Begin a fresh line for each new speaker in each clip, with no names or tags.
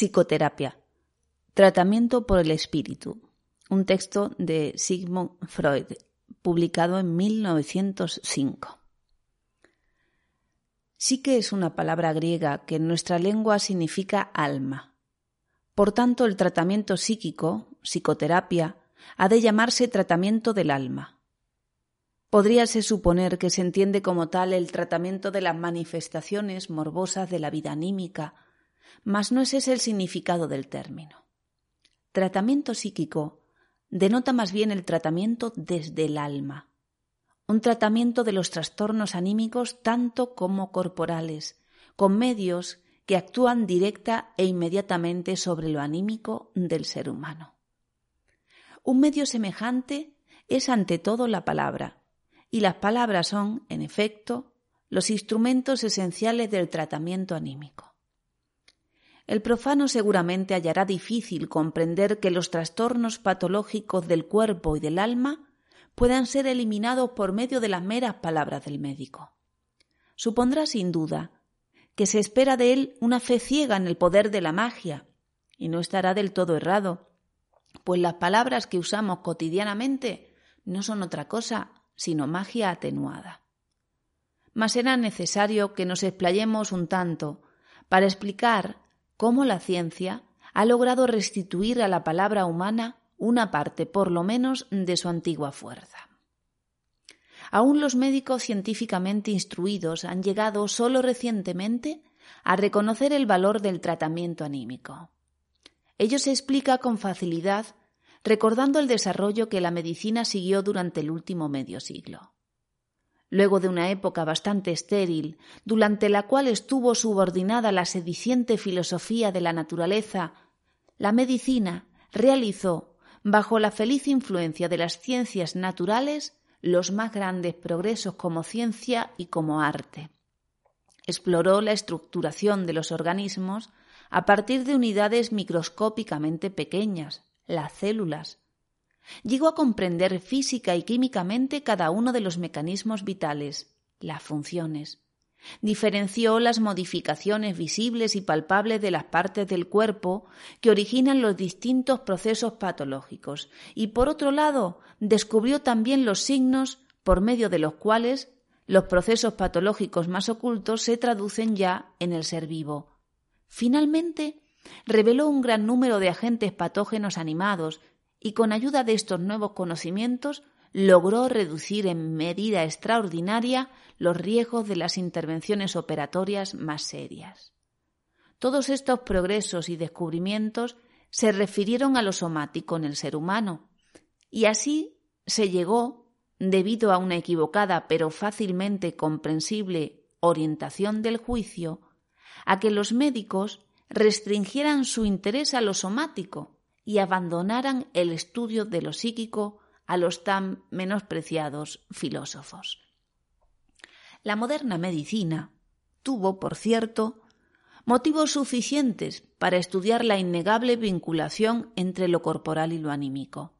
Psicoterapia. Tratamiento por el espíritu. Un texto de Sigmund Freud, publicado en 1905. Psique es una palabra griega que en nuestra lengua significa alma. Por tanto, el tratamiento psíquico, psicoterapia, ha de llamarse tratamiento del alma. Podríase suponer que se entiende como tal el tratamiento de las manifestaciones morbosas de la vida anímica, mas no es ese el significado del término. Tratamiento psíquico denota más bien el tratamiento desde el alma, un tratamiento de los trastornos anímicos tanto como corporales, con medios que actúan directa e inmediatamente sobre lo anímico del ser humano. Un medio semejante es ante todo la palabra, y las palabras son, en efecto, los instrumentos esenciales del tratamiento anímico. El profano seguramente hallará difícil comprender que los trastornos patológicos del cuerpo y del alma puedan ser eliminados por medio de las meras palabras del médico. Supondrá sin duda que se espera de él una fe ciega en el poder de la magia, y no estará del todo errado, pues las palabras que usamos cotidianamente no son otra cosa sino magia atenuada. Mas será necesario que nos explayemos un tanto para explicar cómo la ciencia ha logrado restituir a la palabra humana una parte, por lo menos, de su antigua fuerza. Aún los médicos científicamente instruidos han llegado solo recientemente a reconocer el valor del tratamiento anímico. Ello se explica con facilidad recordando el desarrollo que la medicina siguió durante el último medio siglo luego de una época bastante estéril, durante la cual estuvo subordinada la sediciente filosofía de la naturaleza, la medicina realizó, bajo la feliz influencia de las ciencias naturales, los más grandes progresos como ciencia y como arte. Exploró la estructuración de los organismos a partir de unidades microscópicamente pequeñas, las células, Llegó a comprender física y químicamente cada uno de los mecanismos vitales, las funciones. Diferenció las modificaciones visibles y palpables de las partes del cuerpo que originan los distintos procesos patológicos y, por otro lado, descubrió también los signos por medio de los cuales los procesos patológicos más ocultos se traducen ya en el ser vivo. Finalmente, reveló un gran número de agentes patógenos animados y con ayuda de estos nuevos conocimientos logró reducir en medida extraordinaria los riesgos de las intervenciones operatorias más serias. Todos estos progresos y descubrimientos se refirieron a lo somático en el ser humano, y así se llegó, debido a una equivocada pero fácilmente comprensible orientación del juicio, a que los médicos restringieran su interés a lo somático y abandonaran el estudio de lo psíquico a los tan menospreciados filósofos. La moderna medicina tuvo, por cierto, motivos suficientes para estudiar la innegable vinculación entre lo corporal y lo anímico.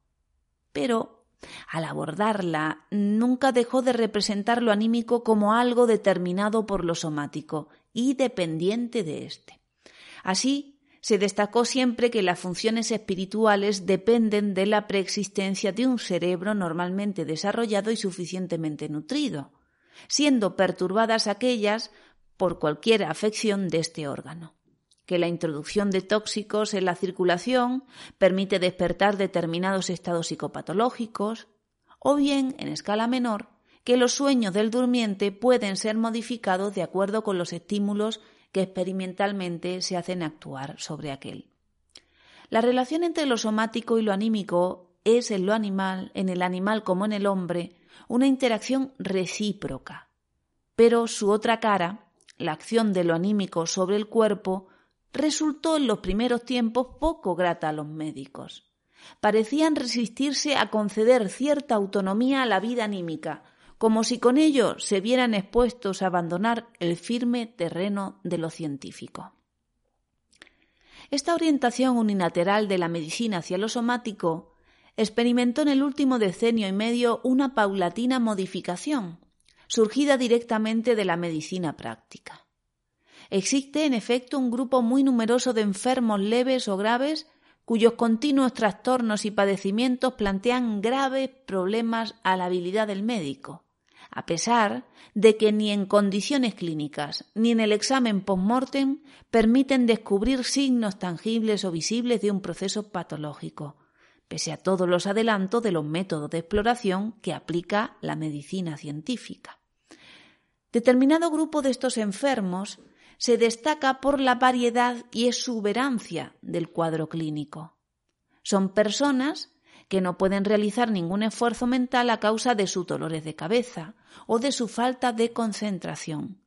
Pero, al abordarla, nunca dejó de representar lo anímico como algo determinado por lo somático y dependiente de éste. Así, se destacó siempre que las funciones espirituales dependen de la preexistencia de un cerebro normalmente desarrollado y suficientemente nutrido, siendo perturbadas aquellas por cualquier afección de este órgano. Que la introducción de tóxicos en la circulación permite despertar determinados estados psicopatológicos, o bien, en escala menor, que los sueños del durmiente pueden ser modificados de acuerdo con los estímulos que experimentalmente se hacen actuar sobre aquel. La relación entre lo somático y lo anímico es en lo animal, en el animal como en el hombre, una interacción recíproca. Pero su otra cara, la acción de lo anímico sobre el cuerpo, resultó en los primeros tiempos poco grata a los médicos. Parecían resistirse a conceder cierta autonomía a la vida anímica, como si con ello se vieran expuestos a abandonar el firme terreno de lo científico. Esta orientación unilateral de la medicina hacia lo somático experimentó en el último decenio y medio una paulatina modificación, surgida directamente de la medicina práctica. Existe, en efecto, un grupo muy numeroso de enfermos leves o graves cuyos continuos trastornos y padecimientos plantean graves problemas a la habilidad del médico, a pesar de que ni en condiciones clínicas ni en el examen post-mortem permiten descubrir signos tangibles o visibles de un proceso patológico, pese a todos los adelantos de los métodos de exploración que aplica la medicina científica. Determinado grupo de estos enfermos se destaca por la variedad y exuberancia del cuadro clínico. Son personas que no pueden realizar ningún esfuerzo mental a causa de sus dolores de cabeza o de su falta de concentración.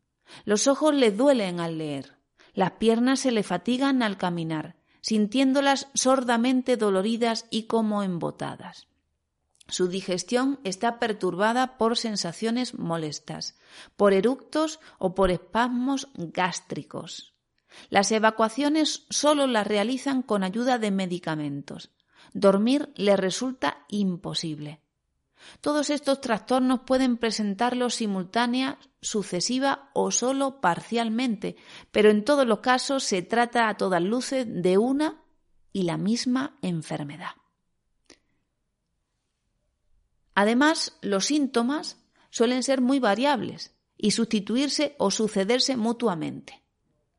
Los ojos les duelen al leer, las piernas se le fatigan al caminar, sintiéndolas sordamente doloridas y como embotadas. Su digestión está perturbada por sensaciones molestas, por eructos o por espasmos gástricos. Las evacuaciones solo las realizan con ayuda de medicamentos. Dormir le resulta imposible. Todos estos trastornos pueden presentarlos simultánea, sucesiva o solo parcialmente, pero en todos los casos se trata a todas luces de una y la misma enfermedad. Además, los síntomas suelen ser muy variables y sustituirse o sucederse mutuamente.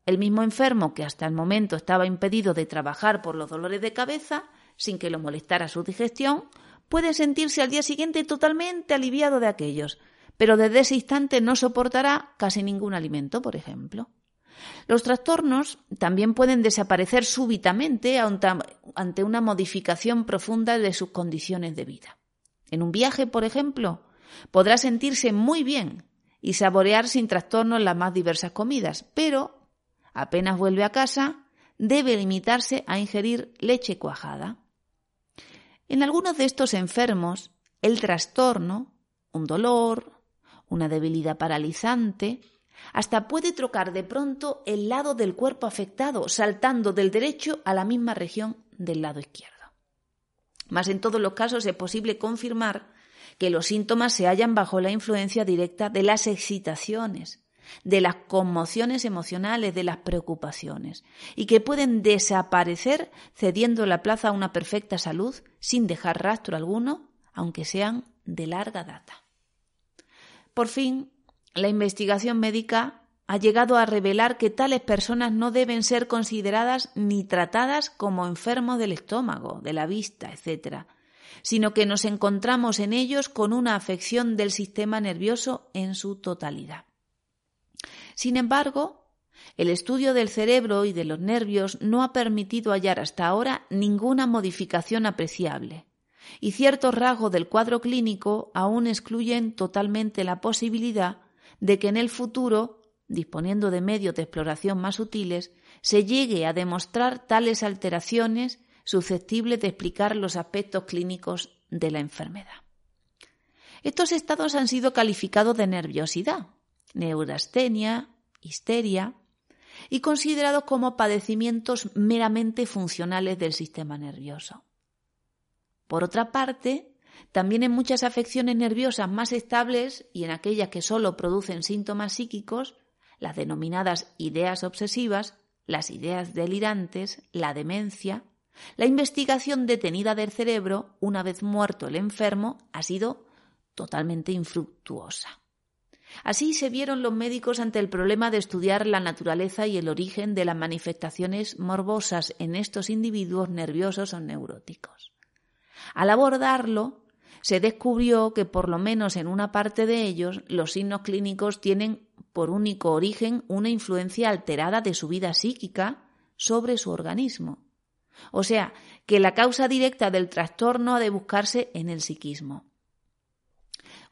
El mismo enfermo que hasta el momento estaba impedido de trabajar por los dolores de cabeza, sin que lo molestara su digestión, puede sentirse al día siguiente totalmente aliviado de aquellos, pero desde ese instante no soportará casi ningún alimento, por ejemplo. Los trastornos también pueden desaparecer súbitamente ante una modificación profunda de sus condiciones de vida. En un viaje, por ejemplo, podrá sentirse muy bien y saborear sin trastornos las más diversas comidas, pero apenas vuelve a casa, debe limitarse a ingerir leche cuajada. En algunos de estos enfermos, el trastorno, un dolor, una debilidad paralizante, hasta puede trocar de pronto el lado del cuerpo afectado, saltando del derecho a la misma región del lado izquierdo. Mas en todos los casos es posible confirmar que los síntomas se hallan bajo la influencia directa de las excitaciones, de las conmociones emocionales, de las preocupaciones, y que pueden desaparecer cediendo la plaza a una perfecta salud sin dejar rastro alguno, aunque sean de larga data. Por fin, la investigación médica ha llegado a revelar que tales personas no deben ser consideradas ni tratadas como enfermos del estómago, de la vista, etc., sino que nos encontramos en ellos con una afección del sistema nervioso en su totalidad. Sin embargo, el estudio del cerebro y de los nervios no ha permitido hallar hasta ahora ninguna modificación apreciable, y ciertos rasgos del cuadro clínico aún excluyen totalmente la posibilidad de que en el futuro disponiendo de medios de exploración más sutiles, se llegue a demostrar tales alteraciones susceptibles de explicar los aspectos clínicos de la enfermedad. Estos estados han sido calificados de nerviosidad, neurastenia, histeria, y considerados como padecimientos meramente funcionales del sistema nervioso. Por otra parte, también en muchas afecciones nerviosas más estables y en aquellas que solo producen síntomas psíquicos, las denominadas ideas obsesivas, las ideas delirantes, la demencia, la investigación detenida del cerebro, una vez muerto el enfermo, ha sido totalmente infructuosa. Así se vieron los médicos ante el problema de estudiar la naturaleza y el origen de las manifestaciones morbosas en estos individuos nerviosos o neuróticos. Al abordarlo, se descubrió que por lo menos en una parte de ellos los signos clínicos tienen por único origen una influencia alterada de su vida psíquica sobre su organismo. O sea, que la causa directa del trastorno ha de buscarse en el psiquismo.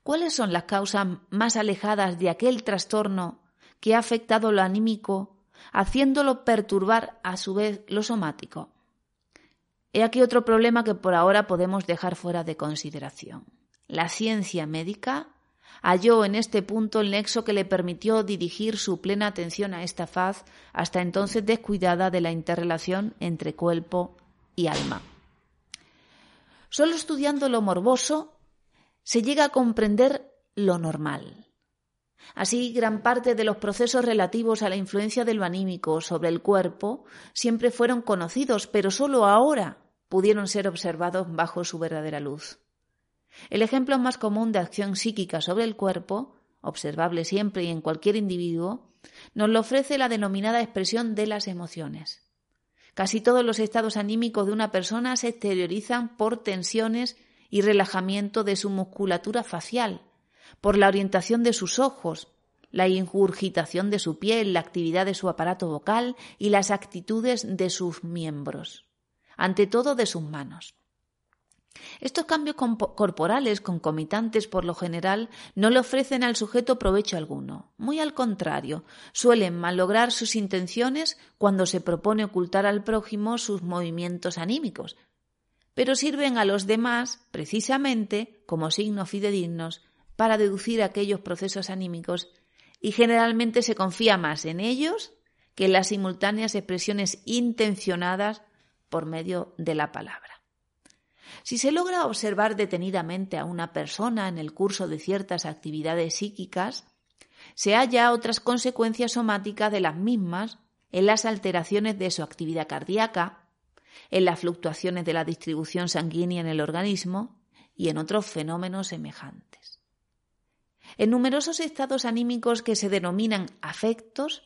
¿Cuáles son las causas más alejadas de aquel trastorno que ha afectado lo anímico, haciéndolo perturbar a su vez lo somático? He aquí otro problema que por ahora podemos dejar fuera de consideración. La ciencia médica halló en este punto el nexo que le permitió dirigir su plena atención a esta faz hasta entonces descuidada de la interrelación entre cuerpo y alma. Solo estudiando lo morboso se llega a comprender lo normal. Así, gran parte de los procesos relativos a la influencia de lo anímico sobre el cuerpo siempre fueron conocidos, pero sólo ahora pudieron ser observados bajo su verdadera luz. El ejemplo más común de acción psíquica sobre el cuerpo, observable siempre y en cualquier individuo, nos lo ofrece la denominada expresión de las emociones. Casi todos los estados anímicos de una persona se exteriorizan por tensiones y relajamiento de su musculatura facial, por la orientación de sus ojos, la ingurgitación de su piel, la actividad de su aparato vocal y las actitudes de sus miembros, ante todo de sus manos. Estos cambios corporales concomitantes por lo general no le ofrecen al sujeto provecho alguno. Muy al contrario, suelen malograr sus intenciones cuando se propone ocultar al prójimo sus movimientos anímicos, pero sirven a los demás precisamente como signos fidedignos para deducir aquellos procesos anímicos y generalmente se confía más en ellos que en las simultáneas expresiones intencionadas por medio de la palabra. Si se logra observar detenidamente a una persona en el curso de ciertas actividades psíquicas, se halla otras consecuencias somáticas de las mismas en las alteraciones de su actividad cardíaca, en las fluctuaciones de la distribución sanguínea en el organismo y en otros fenómenos semejantes. En numerosos estados anímicos que se denominan afectos,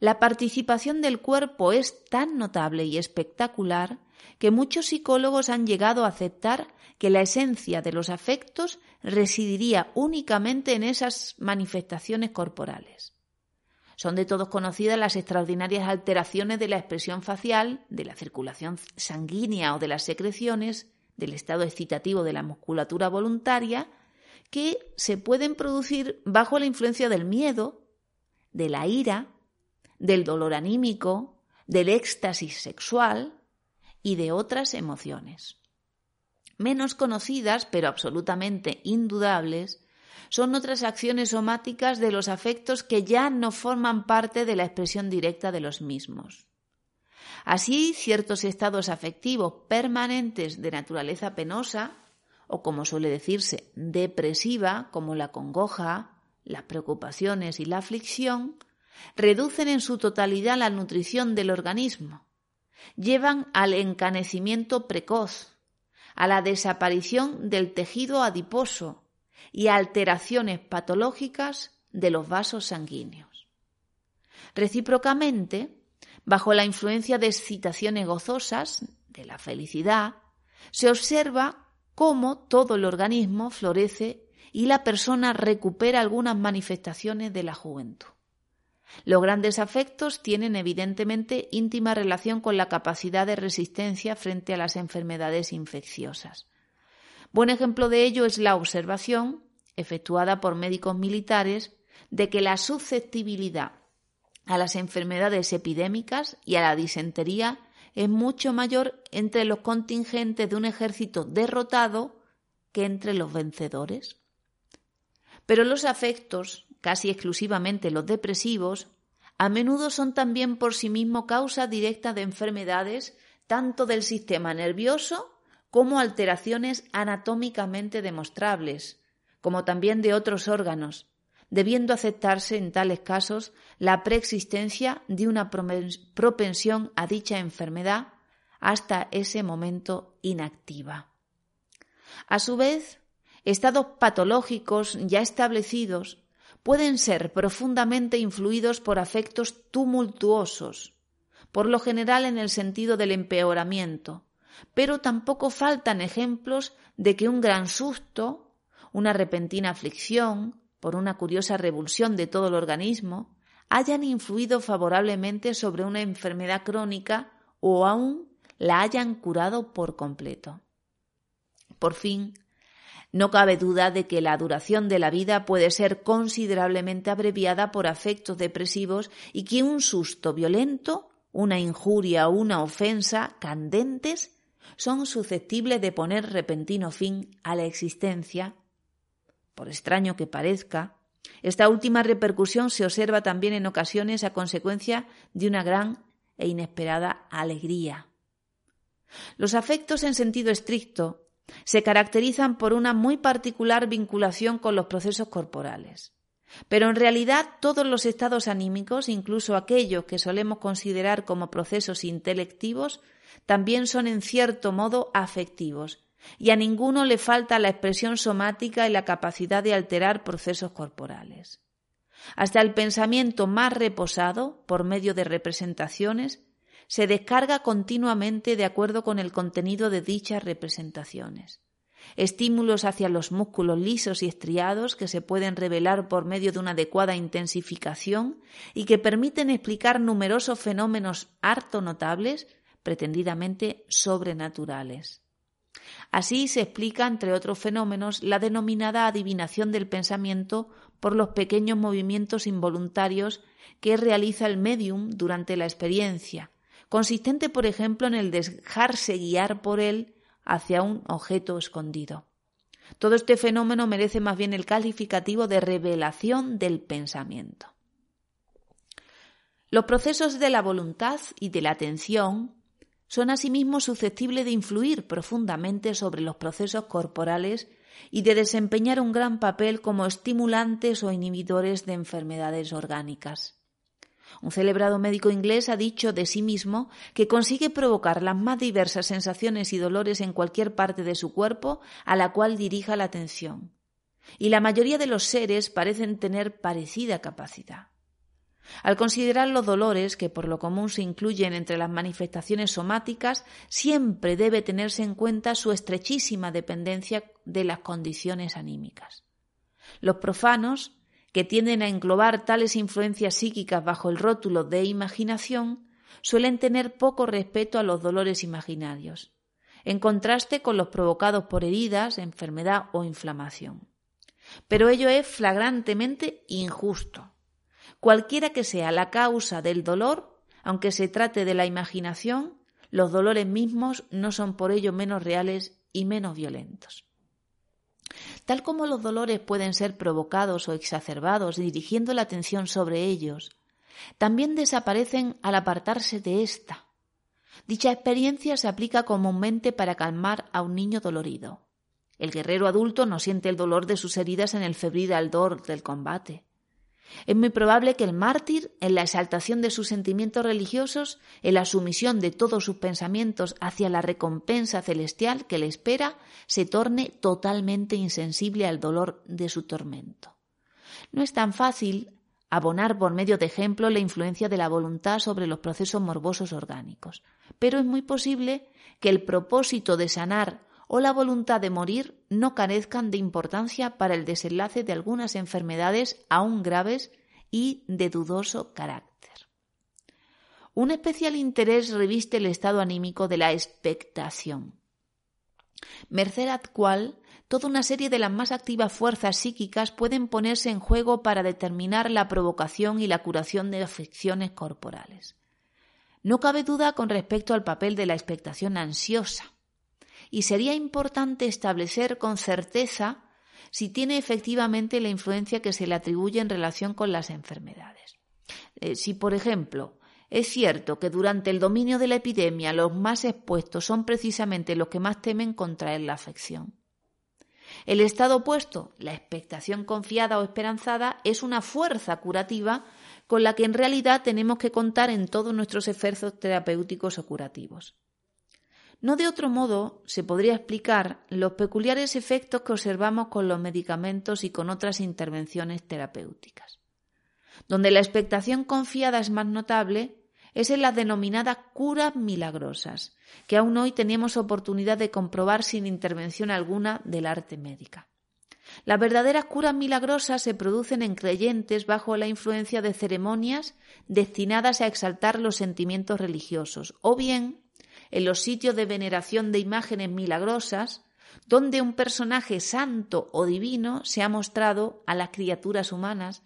la participación del cuerpo es tan notable y espectacular que muchos psicólogos han llegado a aceptar que la esencia de los afectos residiría únicamente en esas manifestaciones corporales. Son de todos conocidas las extraordinarias alteraciones de la expresión facial, de la circulación sanguínea o de las secreciones, del estado excitativo de la musculatura voluntaria, que se pueden producir bajo la influencia del miedo, de la ira, del dolor anímico, del éxtasis sexual y de otras emociones. Menos conocidas, pero absolutamente indudables, son otras acciones somáticas de los afectos que ya no forman parte de la expresión directa de los mismos. Así, ciertos estados afectivos permanentes de naturaleza penosa, o como suele decirse, depresiva, como la congoja, las preocupaciones y la aflicción, reducen en su totalidad la nutrición del organismo, llevan al encanecimiento precoz, a la desaparición del tejido adiposo y alteraciones patológicas de los vasos sanguíneos. Recíprocamente, bajo la influencia de excitaciones gozosas, de la felicidad, se observa cómo todo el organismo florece y la persona recupera algunas manifestaciones de la juventud. Los grandes afectos tienen evidentemente íntima relación con la capacidad de resistencia frente a las enfermedades infecciosas. Buen ejemplo de ello es la observación, efectuada por médicos militares, de que la susceptibilidad a las enfermedades epidémicas y a la disentería es mucho mayor entre los contingentes de un ejército derrotado que entre los vencedores. Pero los afectos, casi exclusivamente los depresivos, a menudo son también por sí mismo causa directa de enfermedades tanto del sistema nervioso como alteraciones anatómicamente demostrables, como también de otros órganos, debiendo aceptarse en tales casos la preexistencia de una propensión a dicha enfermedad hasta ese momento inactiva. A su vez, estados patológicos ya establecidos pueden ser profundamente influidos por afectos tumultuosos, por lo general en el sentido del empeoramiento, pero tampoco faltan ejemplos de que un gran susto, una repentina aflicción, por una curiosa revulsión de todo el organismo, hayan influido favorablemente sobre una enfermedad crónica o aún la hayan curado por completo. Por fin, no cabe duda de que la duración de la vida puede ser considerablemente abreviada por afectos depresivos y que un susto violento, una injuria o una ofensa candentes son susceptibles de poner repentino fin a la existencia. Por extraño que parezca, esta última repercusión se observa también en ocasiones a consecuencia de una gran e inesperada alegría. Los afectos en sentido estricto se caracterizan por una muy particular vinculación con los procesos corporales. Pero en realidad todos los estados anímicos, incluso aquellos que solemos considerar como procesos intelectivos, también son en cierto modo afectivos, y a ninguno le falta la expresión somática y la capacidad de alterar procesos corporales. Hasta el pensamiento más reposado, por medio de representaciones, se descarga continuamente de acuerdo con el contenido de dichas representaciones. Estímulos hacia los músculos lisos y estriados que se pueden revelar por medio de una adecuada intensificación y que permiten explicar numerosos fenómenos harto notables, pretendidamente sobrenaturales. Así se explica, entre otros fenómenos, la denominada adivinación del pensamiento por los pequeños movimientos involuntarios que realiza el medium durante la experiencia, consistente, por ejemplo, en el dejarse guiar por él hacia un objeto escondido. Todo este fenómeno merece más bien el calificativo de revelación del pensamiento. Los procesos de la voluntad y de la atención son asimismo susceptibles de influir profundamente sobre los procesos corporales y de desempeñar un gran papel como estimulantes o inhibidores de enfermedades orgánicas. Un celebrado médico inglés ha dicho de sí mismo que consigue provocar las más diversas sensaciones y dolores en cualquier parte de su cuerpo a la cual dirija la atención. Y la mayoría de los seres parecen tener parecida capacidad. Al considerar los dolores, que por lo común se incluyen entre las manifestaciones somáticas, siempre debe tenerse en cuenta su estrechísima dependencia de las condiciones anímicas. Los profanos, que tienden a englobar tales influencias psíquicas bajo el rótulo de imaginación, suelen tener poco respeto a los dolores imaginarios, en contraste con los provocados por heridas, enfermedad o inflamación. Pero ello es flagrantemente injusto Cualquiera que sea la causa del dolor, aunque se trate de la imaginación, los dolores mismos no son por ello menos reales y menos violentos. Tal como los dolores pueden ser provocados o exacerbados dirigiendo la atención sobre ellos, también desaparecen al apartarse de ésta. Dicha experiencia se aplica comúnmente para calmar a un niño dolorido. El guerrero adulto no siente el dolor de sus heridas en el febril ardor del combate. Es muy probable que el mártir, en la exaltación de sus sentimientos religiosos, en la sumisión de todos sus pensamientos hacia la recompensa celestial que le espera, se torne totalmente insensible al dolor de su tormento. No es tan fácil abonar por medio de ejemplo la influencia de la voluntad sobre los procesos morbosos orgánicos, pero es muy posible que el propósito de sanar o la voluntad de morir no carezcan de importancia para el desenlace de algunas enfermedades aún graves y de dudoso carácter. Un especial interés reviste el estado anímico de la expectación, merced al cual toda una serie de las más activas fuerzas psíquicas pueden ponerse en juego para determinar la provocación y la curación de afecciones corporales. No cabe duda con respecto al papel de la expectación ansiosa y sería importante establecer con certeza si tiene efectivamente la influencia que se le atribuye en relación con las enfermedades. Eh, si, por ejemplo, es cierto que durante el dominio de la epidemia los más expuestos son precisamente los que más temen contraer la afección. El estado opuesto, la expectación confiada o esperanzada, es una fuerza curativa con la que en realidad tenemos que contar en todos nuestros esfuerzos terapéuticos o curativos. No de otro modo se podría explicar los peculiares efectos que observamos con los medicamentos y con otras intervenciones terapéuticas. Donde la expectación confiada es más notable es en las denominadas curas milagrosas, que aún hoy tenemos oportunidad de comprobar sin intervención alguna del arte médica. Las verdaderas curas milagrosas se producen en creyentes bajo la influencia de ceremonias destinadas a exaltar los sentimientos religiosos, o bien en los sitios de veneración de imágenes milagrosas, donde un personaje santo o divino se ha mostrado a las criaturas humanas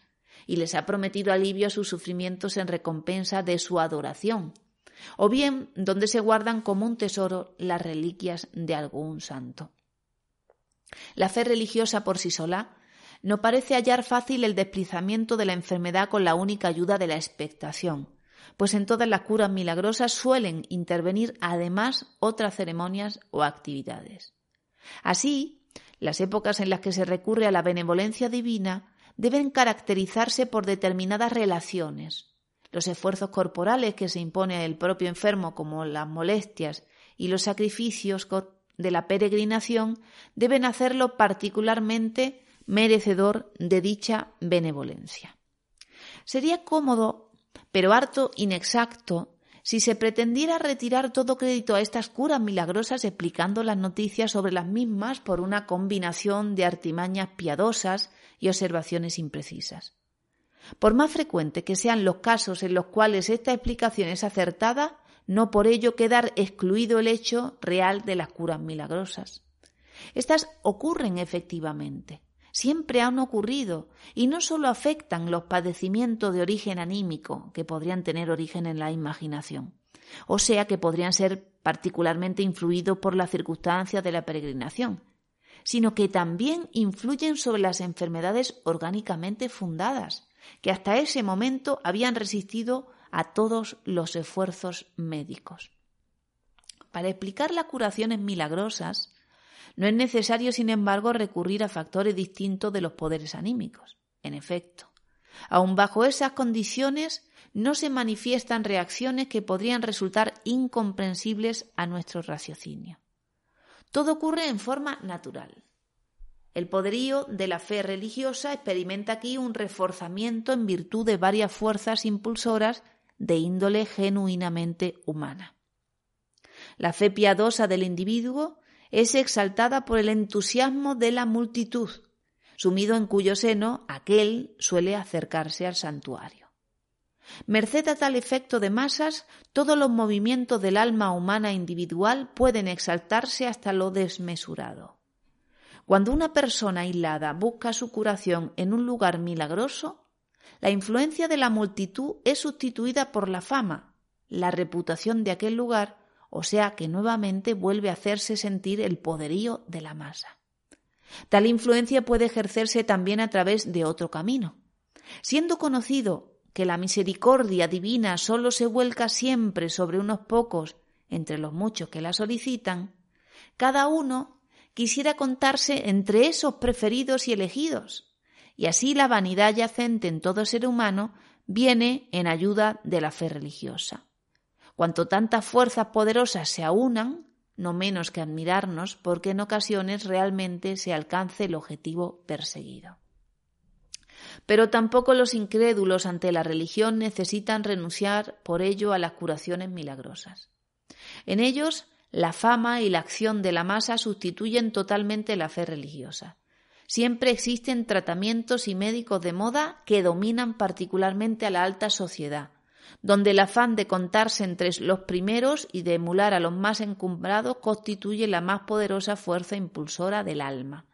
y les ha prometido alivio a sus sufrimientos en recompensa de su adoración, o bien donde se guardan como un tesoro las reliquias de algún santo. La fe religiosa por sí sola no parece hallar fácil el desplazamiento de la enfermedad con la única ayuda de la expectación, pues en todas las curas milagrosas suelen intervenir además otras ceremonias o actividades. Así, las épocas en las que se recurre a la benevolencia divina deben caracterizarse por determinadas relaciones. Los esfuerzos corporales que se impone el propio enfermo, como las molestias y los sacrificios de la peregrinación, deben hacerlo particularmente merecedor de dicha benevolencia. Sería cómodo, pero harto inexacto, si se pretendiera retirar todo crédito a estas curas milagrosas explicando las noticias sobre las mismas por una combinación de artimañas piadosas y observaciones imprecisas. Por más frecuente que sean los casos en los cuales esta explicación es acertada, no por ello quedar excluido el hecho real de las curas milagrosas. Estas ocurren efectivamente, siempre han ocurrido y no sólo afectan los padecimientos de origen anímico, que podrían tener origen en la imaginación, o sea que podrían ser particularmente influidos por las circunstancias de la peregrinación, sino que también influyen sobre las enfermedades orgánicamente fundadas, que hasta ese momento habían resistido a todos los esfuerzos médicos. Para explicar las curaciones milagrosas, no es necesario, sin embargo, recurrir a factores distintos de los poderes anímicos. En efecto, aun bajo esas condiciones no se manifiestan reacciones que podrían resultar incomprensibles a nuestro raciocinio. Todo ocurre en forma natural. El poderío de la fe religiosa experimenta aquí un reforzamiento en virtud de varias fuerzas impulsoras de índole genuinamente humana. La fe piadosa del individuo es exaltada por el entusiasmo de la multitud, sumido en cuyo seno aquel suele acercarse al santuario. Merced a tal efecto de masas, todos los movimientos del alma humana individual pueden exaltarse hasta lo desmesurado. Cuando una persona aislada busca su curación en un lugar milagroso, la influencia de la multitud es sustituida por la fama, la reputación de aquel lugar o sea que nuevamente vuelve a hacerse sentir el poderío de la masa. Tal influencia puede ejercerse también a través de otro camino. Siendo conocido que la misericordia divina sólo se vuelca siempre sobre unos pocos entre los muchos que la solicitan, cada uno quisiera contarse entre esos preferidos y elegidos, y así la vanidad yacente en todo ser humano viene en ayuda de la fe religiosa. Cuanto tantas fuerzas poderosas se aunan, no menos que admirarnos porque en ocasiones realmente se alcance el objetivo perseguido. Pero tampoco los incrédulos ante la religión necesitan renunciar por ello a las curaciones milagrosas. En ellos, la fama y la acción de la masa sustituyen totalmente la fe religiosa. Siempre existen tratamientos y médicos de moda que dominan particularmente a la alta sociedad, donde el afán de contarse entre los primeros y de emular a los más encumbrados constituye la más poderosa fuerza impulsora del alma.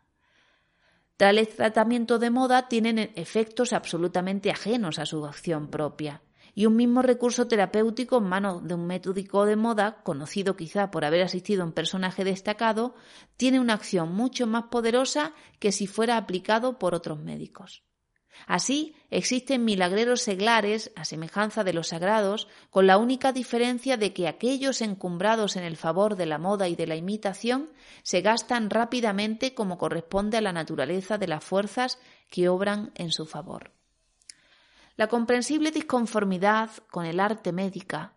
Tales tratamientos de moda tienen efectos absolutamente ajenos a su acción propia, y un mismo recurso terapéutico en manos de un médico de moda, conocido quizá por haber asistido a un personaje destacado, tiene una acción mucho más poderosa que si fuera aplicado por otros médicos. Así, existen milagreros seglares, a semejanza de los sagrados, con la única diferencia de que aquellos encumbrados en el favor de la moda y de la imitación se gastan rápidamente como corresponde a la naturaleza de las fuerzas que obran en su favor. La comprensible disconformidad con el arte médica,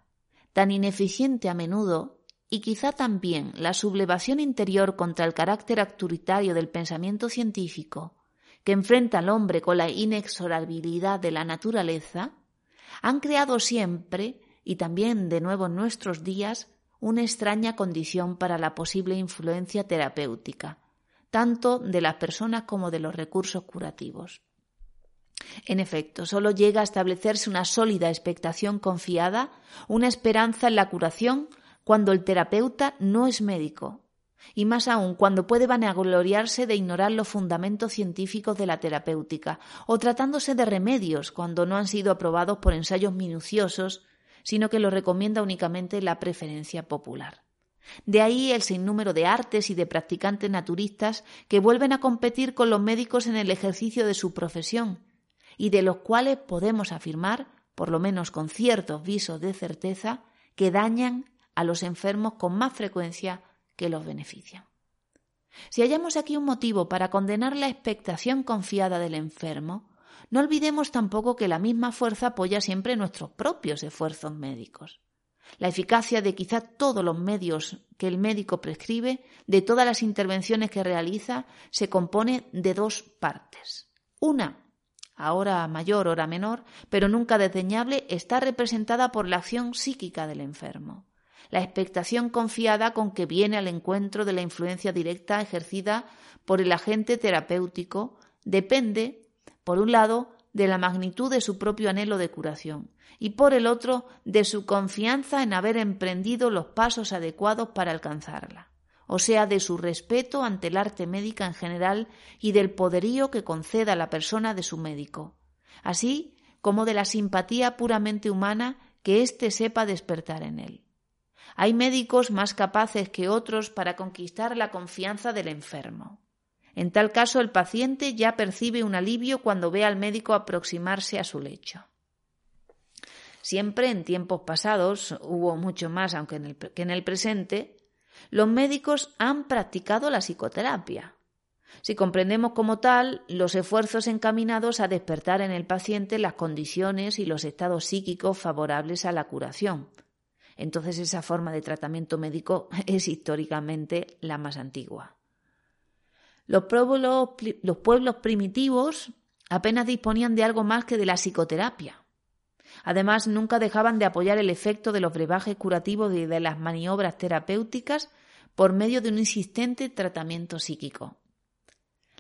tan ineficiente a menudo, y quizá también la sublevación interior contra el carácter autoritario del pensamiento científico, que enfrenta al hombre con la inexorabilidad de la naturaleza, han creado siempre, y también de nuevo en nuestros días, una extraña condición para la posible influencia terapéutica, tanto de las personas como de los recursos curativos. En efecto, solo llega a establecerse una sólida expectación confiada, una esperanza en la curación, cuando el terapeuta no es médico, y más aún cuando puede vanagloriarse de ignorar los fundamentos científicos de la terapéutica, o tratándose de remedios cuando no han sido aprobados por ensayos minuciosos, sino que lo recomienda únicamente la preferencia popular. De ahí el sinnúmero de artes y de practicantes naturistas que vuelven a competir con los médicos en el ejercicio de su profesión, y de los cuales podemos afirmar, por lo menos con ciertos visos de certeza, que dañan a los enfermos con más frecuencia que los benefician. Si hallamos aquí un motivo para condenar la expectación confiada del enfermo, no olvidemos tampoco que la misma fuerza apoya siempre nuestros propios esfuerzos médicos. La eficacia de quizá todos los medios que el médico prescribe, de todas las intervenciones que realiza, se compone de dos partes. Una, ahora mayor, hora menor, pero nunca desdeñable, está representada por la acción psíquica del enfermo, la expectación confiada con que viene al encuentro de la influencia directa ejercida por el agente terapéutico, depende, por un lado, de la magnitud de su propio anhelo de curación y por el otro de su confianza en haber emprendido los pasos adecuados para alcanzarla, o sea, de su respeto ante el arte médica en general y del poderío que conceda la persona de su médico, así como de la simpatía puramente humana que éste sepa despertar en él. Hay médicos más capaces que otros para conquistar la confianza del enfermo. En tal caso, el paciente ya percibe un alivio cuando ve al médico aproximarse a su lecho. Siempre en tiempos pasados, hubo mucho más aunque en el, en el presente, los médicos han practicado la psicoterapia. Si comprendemos como tal los esfuerzos encaminados a despertar en el paciente las condiciones y los estados psíquicos favorables a la curación. Entonces esa forma de tratamiento médico es históricamente la más antigua. Los pueblos, primitivos apenas disponían de algo más que de la psicoterapia. Además, nunca dejaban de apoyar el efecto de los brebajes curativos y de las maniobras terapéuticas por medio de un insistente tratamiento psíquico.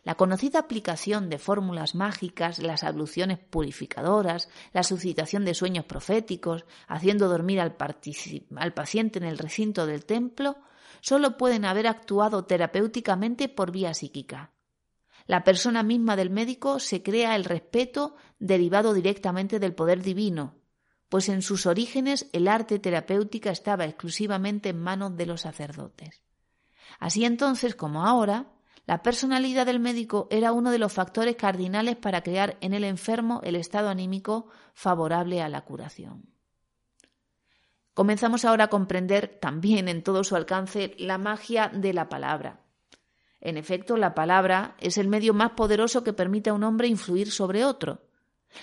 La conocida aplicación de fórmulas mágicas, las abluciones purificadoras, la suscitación de sueños proféticos, haciendo dormir al, paciente en el recinto del templo, solo pueden haber actuado terapéuticamente por vía psíquica. La persona misma del médico se crea el respeto derivado directamente del poder divino, pues en sus orígenes el arte terapéutica estaba exclusivamente en manos de los sacerdotes. Así entonces como ahora, la personalidad del médico era uno de los factores cardinales para crear en el enfermo el estado anímico favorable a la curación. Comenzamos ahora a comprender también en todo su alcance la magia de la palabra. En efecto, la palabra es el medio más poderoso que permite a un hombre influir sobre otro.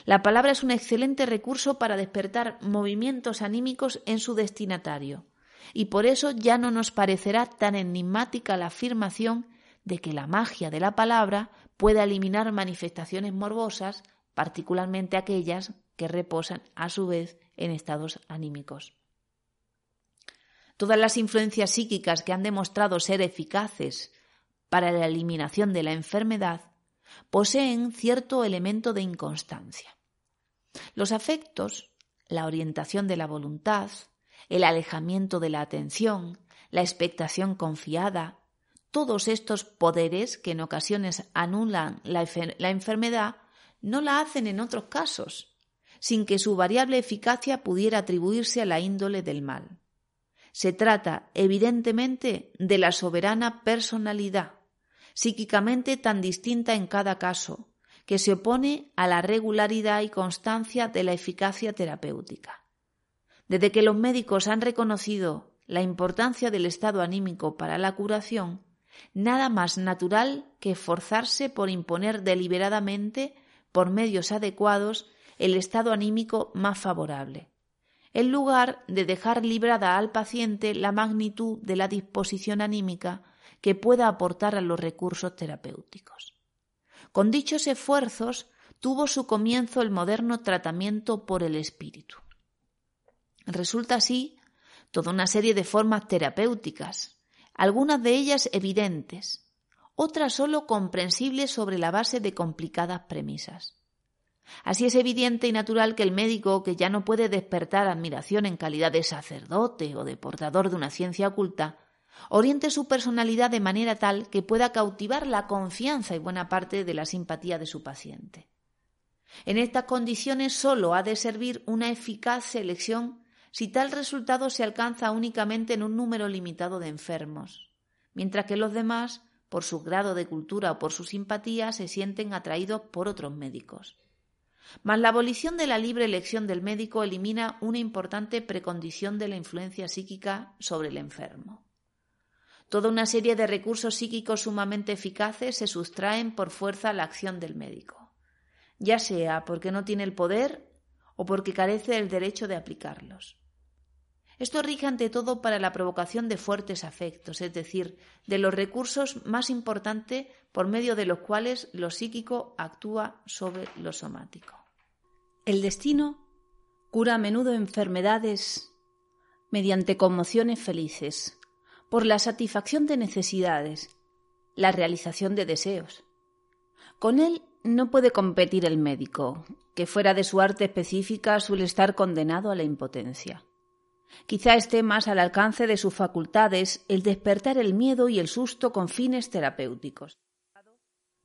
La palabra es un excelente recurso para despertar movimientos anímicos en su destinatario, y por eso ya no nos parecerá tan enigmática la afirmación de que la magia de la palabra pueda eliminar manifestaciones morbosas, particularmente aquellas que reposan a su vez en estados anímicos. Todas las influencias psíquicas que han demostrado ser eficaces para la eliminación de la enfermedad poseen cierto elemento de inconstancia. Los afectos, la orientación de la voluntad, el alejamiento de la atención, la expectación confiada, todos estos poderes que en ocasiones anulan la, enfermedad, no la hacen en otros casos, sin que su variable eficacia pudiera atribuirse a la índole del mal. Se trata, evidentemente, de la soberana personalidad, psíquicamente tan distinta en cada caso, que se opone a la regularidad y constancia de la eficacia terapéutica. Desde que los médicos han reconocido la importancia del estado anímico para la curación, nada más natural que esforzarse por imponer deliberadamente, por medios adecuados, el estado anímico más favorable, en lugar de dejar librada al paciente la magnitud de la disposición anímica que pueda aportar a los recursos terapéuticos. Con dichos esfuerzos tuvo su comienzo el moderno tratamiento por el espíritu. Resulta así toda una serie de formas terapéuticas, algunas de ellas evidentes, otras sólo comprensibles sobre la base de complicadas premisas. Así es evidente y natural que el médico, que ya no puede despertar admiración en calidad de sacerdote o de portador de una ciencia oculta, oriente su personalidad de manera tal que pueda cautivar la confianza y buena parte de la simpatía de su paciente. En estas condiciones sólo ha de servir una eficaz selección si tal resultado se alcanza únicamente en un número limitado de enfermos, mientras que los demás, por su grado de cultura o por su simpatía, se sienten atraídos por otros médicos. Mas la abolición de la libre elección del médico elimina una importante precondición de la influencia psíquica sobre el enfermo. Toda una serie de recursos psíquicos sumamente eficaces se sustraen por fuerza a la acción del médico. ya sea porque no tiene el poder o porque carece del derecho de aplicarlos. Esto rige ante todo para la provocación de fuertes afectos, es decir, de los recursos más importantes por medio de los cuales lo psíquico actúa sobre lo somático. El destino cura a menudo enfermedades mediante conmociones felices, por la satisfacción de necesidades, la realización de deseos. Con él no puede competir el médico, que fuera de su arte específica suele estar condenado a la impotencia. Quizá esté más al alcance de sus facultades el despertar el miedo y el susto con fines terapéuticos.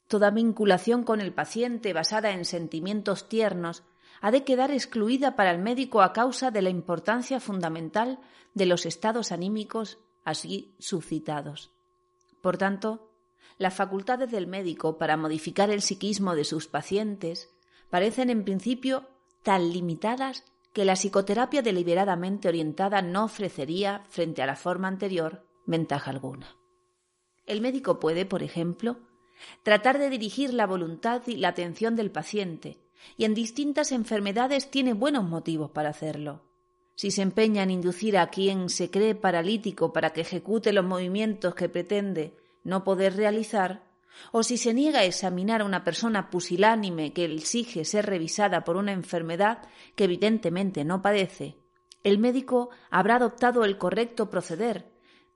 Toda vinculación con el paciente basada en sentimientos tiernos ha de quedar excluida para el médico a causa de la importancia fundamental de los estados anímicos así suscitados. Por tanto, las facultades del médico para modificar el psiquismo de sus pacientes parecen en principio tan limitadas que la psicoterapia deliberadamente orientada no ofrecería, frente a la forma anterior, ventaja alguna. El médico puede, por ejemplo, tratar de dirigir la voluntad y la atención del paciente, y en distintas enfermedades tiene buenos motivos para hacerlo. Si se empeña en inducir a quien se cree paralítico para que ejecute los movimientos que pretende no poder realizar, o si se niega a examinar a una persona pusilánime que exige ser revisada por una enfermedad que evidentemente no padece, el médico habrá adoptado el correcto proceder,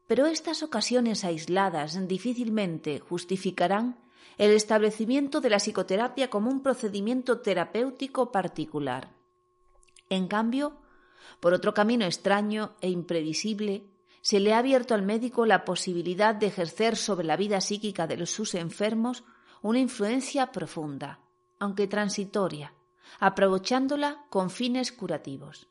pero estas ocasiones aisladas difícilmente justificarán el establecimiento de la psicoterapia como un procedimiento terapéutico particular. En cambio, por otro camino extraño e imprevisible, se le ha abierto al médico la posibilidad de ejercer sobre la vida psíquica de sus enfermos una influencia profunda, aunque transitoria, aprovechándola con fines curativos.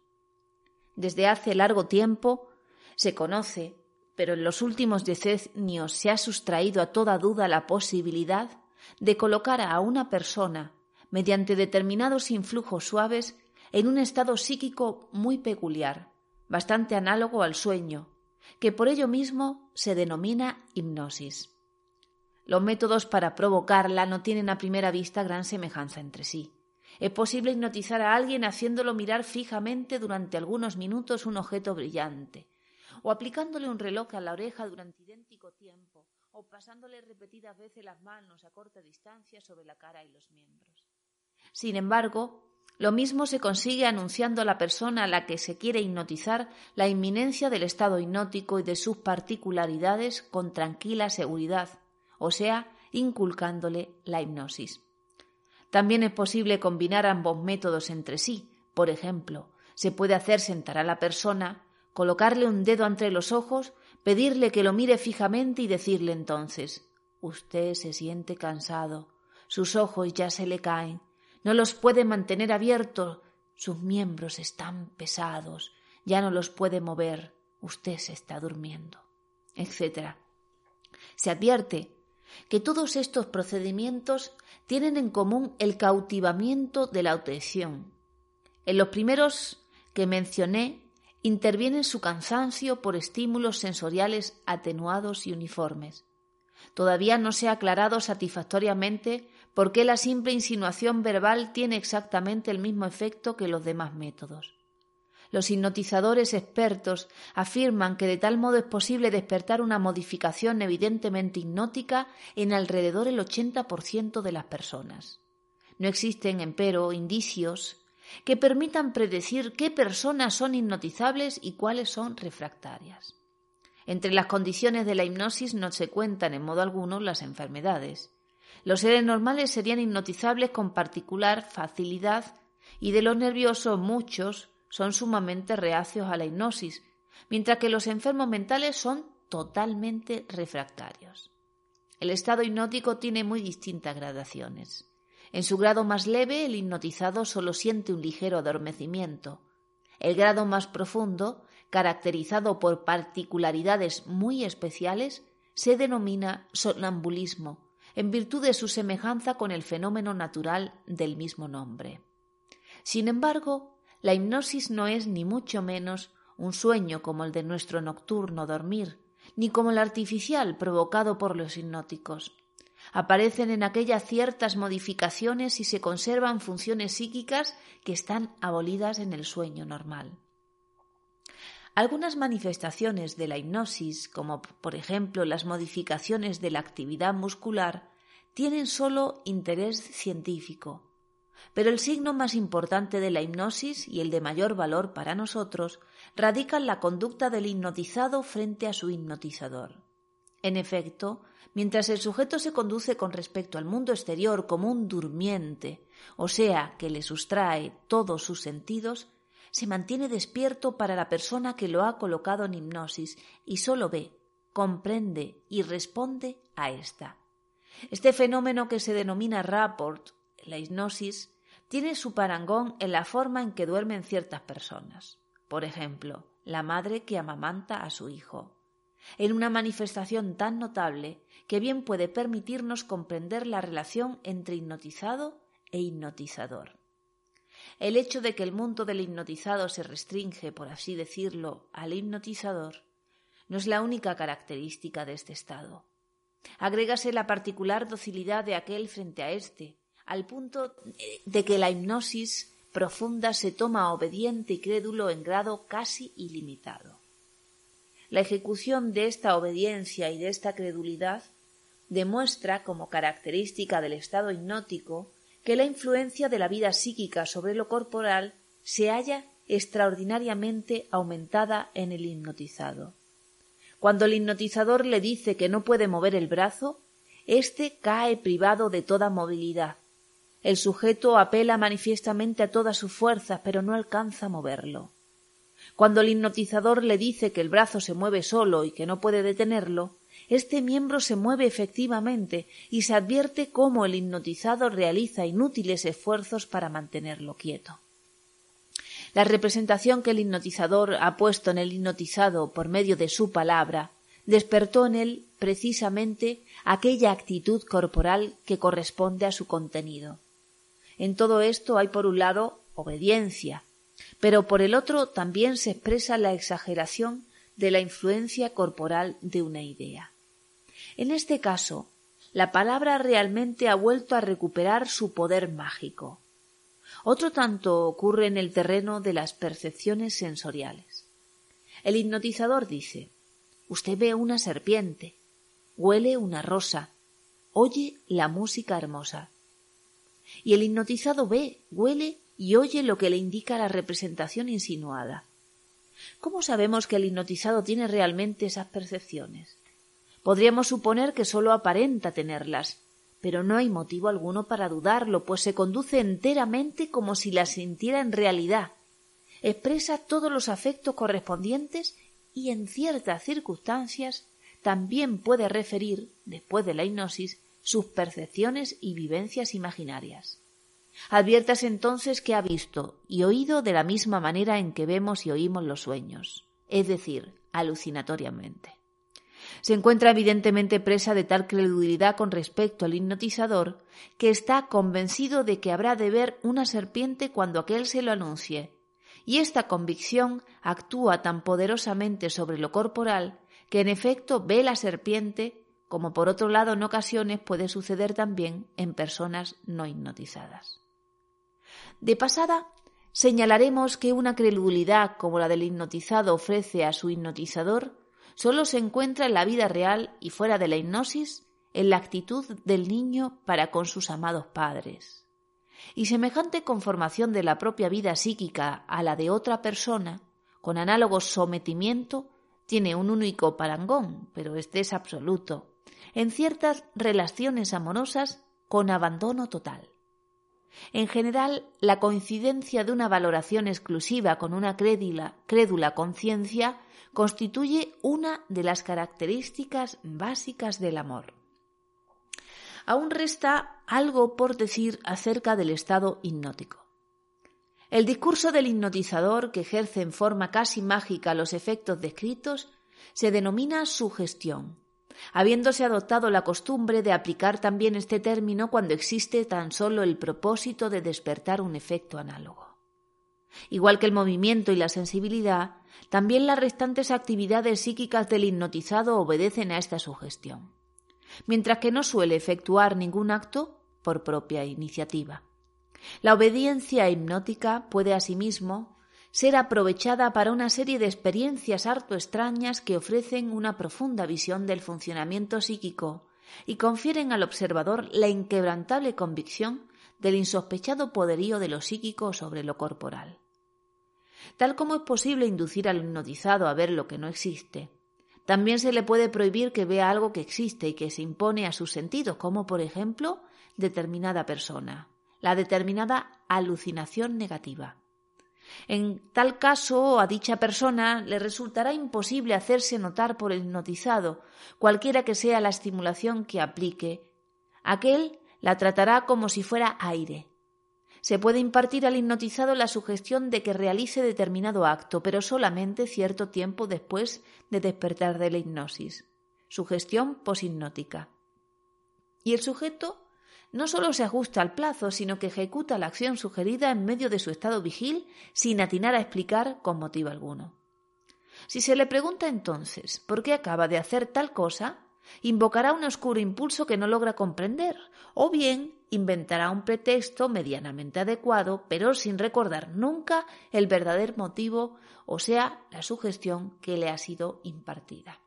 Desde hace largo tiempo se conoce, pero en los últimos decenios se ha sustraído a toda duda la posibilidad de colocar a una persona, mediante determinados influjos suaves, en un estado psíquico muy peculiar, bastante análogo al sueño, que por ello mismo se denomina hipnosis. Los métodos para provocarla no tienen a primera vista gran semejanza entre sí. Es posible hipnotizar a alguien haciéndolo mirar fijamente durante algunos minutos un objeto brillante, o aplicándole un reloj a la oreja durante idéntico tiempo, o pasándole repetidas veces las manos a corta distancia sobre la cara y los miembros. Sin embargo, lo mismo se consigue anunciando a la persona a la que se quiere hipnotizar la inminencia del estado hipnótico y de sus particularidades con tranquila seguridad, o sea, inculcándole la hipnosis. También es posible combinar ambos métodos entre sí. Por ejemplo, se puede hacer sentar a la persona, colocarle un dedo entre los ojos, pedirle que lo mire fijamente y decirle entonces Usted se siente cansado, sus ojos ya se le caen, no los puede mantener abiertos, sus miembros están pesados, ya no los puede mover, usted se está durmiendo, etc. Se advierte que todos estos procedimientos tienen en común el cautivamiento de la atención. En los primeros que mencioné interviene su cansancio por estímulos sensoriales atenuados y uniformes. Todavía no se ha aclarado satisfactoriamente por qué la simple insinuación verbal tiene exactamente el mismo efecto que los demás métodos. Los hipnotizadores expertos afirman que de tal modo es posible despertar una modificación evidentemente hipnótica en alrededor del 80% de las personas. No existen, empero, indicios que permitan predecir qué personas son hipnotizables y cuáles son refractarias. Entre las condiciones de la hipnosis no se cuentan en modo alguno las enfermedades. Los seres normales serían hipnotizables con particular facilidad y de los nerviosos muchos son sumamente reacios a la hipnosis, mientras que los enfermos mentales son totalmente refractarios. El estado hipnótico tiene muy distintas gradaciones. En su grado más leve, el hipnotizado solo siente un ligero adormecimiento. El grado más profundo, caracterizado por particularidades muy especiales, se denomina sonambulismo, en virtud de su semejanza con el fenómeno natural del mismo nombre. Sin embargo, la hipnosis no es ni mucho menos un sueño como el de nuestro nocturno dormir, ni como el artificial provocado por los hipnóticos. Aparecen en aquellas ciertas modificaciones y se conservan funciones psíquicas que están abolidas en el sueño normal. Algunas manifestaciones de la hipnosis, como por ejemplo las modificaciones de la actividad muscular, tienen solo interés científico. Pero el signo más importante de la hipnosis y el de mayor valor para nosotros radica en la conducta del hipnotizado frente a su hipnotizador. En efecto, mientras el sujeto se conduce con respecto al mundo exterior como un durmiente, o sea, que le sustrae todos sus sentidos, se mantiene despierto para la persona que lo ha colocado en hipnosis y sólo ve, comprende y responde a ésta. Este fenómeno que se denomina rapport, la hipnosis, tiene su parangón en la forma en que duermen ciertas personas. Por ejemplo, la madre que amamanta a su hijo. En una manifestación tan notable que bien puede permitirnos comprender la relación entre hipnotizado e hipnotizador. El hecho de que el mundo del hipnotizado se restringe, por así decirlo, al hipnotizador, no es la única característica de este estado. Agrégase la particular docilidad de aquel frente a éste, al punto de que la hipnosis profunda se toma obediente y crédulo en grado casi ilimitado. La ejecución de esta obediencia y de esta credulidad demuestra como característica del estado hipnótico que la influencia de la vida psíquica sobre lo corporal se halla extraordinariamente aumentada en el hipnotizado. Cuando el hipnotizador le dice que no puede mover el brazo, éste cae privado de toda movilidad. El sujeto apela manifiestamente a todas sus fuerzas, pero no alcanza a moverlo. Cuando el hipnotizador le dice que el brazo se mueve solo y que no puede detenerlo, este miembro se mueve efectivamente y se advierte cómo el hipnotizado realiza inútiles esfuerzos para mantenerlo quieto. La representación que el hipnotizador ha puesto en el hipnotizado por medio de su palabra despertó en él precisamente aquella actitud corporal que corresponde a su contenido. En todo esto hay por un lado obediencia, pero por el otro también se expresa la exageración de la influencia corporal de una idea. En este caso, la palabra realmente ha vuelto a recuperar su poder mágico. Otro tanto ocurre en el terreno de las percepciones sensoriales. El hipnotizador dice Usted ve una serpiente, huele una rosa, oye la música hermosa. Y el hipnotizado ve, huele y oye lo que le indica la representación insinuada. ¿Cómo sabemos que el hipnotizado tiene realmente esas percepciones? Podríamos suponer que sólo aparenta tenerlas, pero no hay motivo alguno para dudarlo, pues se conduce enteramente como si la sintiera en realidad. Expresa todos los afectos correspondientes y en ciertas circunstancias también puede referir, después de la hipnosis, sus percepciones y vivencias imaginarias. Adviertas entonces que ha visto y oído de la misma manera en que vemos y oímos los sueños, es decir, alucinatoriamente se encuentra evidentemente presa de tal credulidad con respecto al hipnotizador que está convencido de que habrá de ver una serpiente cuando aquel se lo anuncie, y esta convicción actúa tan poderosamente sobre lo corporal que en efecto ve la serpiente, como por otro lado en ocasiones puede suceder también en personas no hipnotizadas. De pasada, señalaremos que una credulidad como la del hipnotizado ofrece a su hipnotizador solo se encuentra en la vida real y fuera de la hipnosis en la actitud del niño para con sus amados padres. Y semejante conformación de la propia vida psíquica a la de otra persona, con análogo sometimiento, tiene un único parangón, pero este es absoluto, en ciertas relaciones amorosas con abandono total. En general, la coincidencia de una valoración exclusiva con una crédula, conciencia constituye una de las características básicas del amor. Aún resta algo por decir acerca del estado hipnótico. El discurso del hipnotizador, que ejerce en forma casi mágica los efectos descritos, se denomina sugestión, habiéndose adoptado la costumbre de aplicar también este término cuando existe tan solo el propósito de despertar un efecto análogo. Igual que el movimiento y la sensibilidad, también las restantes actividades psíquicas del hipnotizado obedecen a esta sugestión. mientras que no suele efectuar ningún acto por propia iniciativa. La obediencia hipnótica puede asimismo ser aprovechada para una serie de experiencias harto extrañas que ofrecen una profunda visión del funcionamiento psíquico y confieren al observador la inquebrantable convicción del insospechado poderío de lo psíquico sobre lo corporal. Tal como es posible inducir al hipnotizado a ver lo que no existe, también se le puede prohibir que vea algo que existe y que se impone a sus sentidos, como por ejemplo determinada persona, la determinada alucinación negativa. En tal caso, a dicha persona le resultará imposible hacerse notar por el hipnotizado, cualquiera que sea la estimulación que aplique. Aquel la tratará como si fuera aire, se puede impartir al hipnotizado la sugestión de que realice determinado acto, pero solamente cierto tiempo después de despertar de la hipnosis. Sugestión poshipnótica. Y el sujeto no solo se ajusta al plazo, sino que ejecuta la acción sugerida en medio de su estado vigil sin atinar a explicar con motivo alguno. Si se le pregunta entonces por qué acaba de hacer tal cosa, invocará un oscuro impulso que no logra comprender, o bien inventará un pretexto medianamente adecuado, pero sin recordar nunca el verdadero motivo, o sea, la sugestión que le ha sido impartida.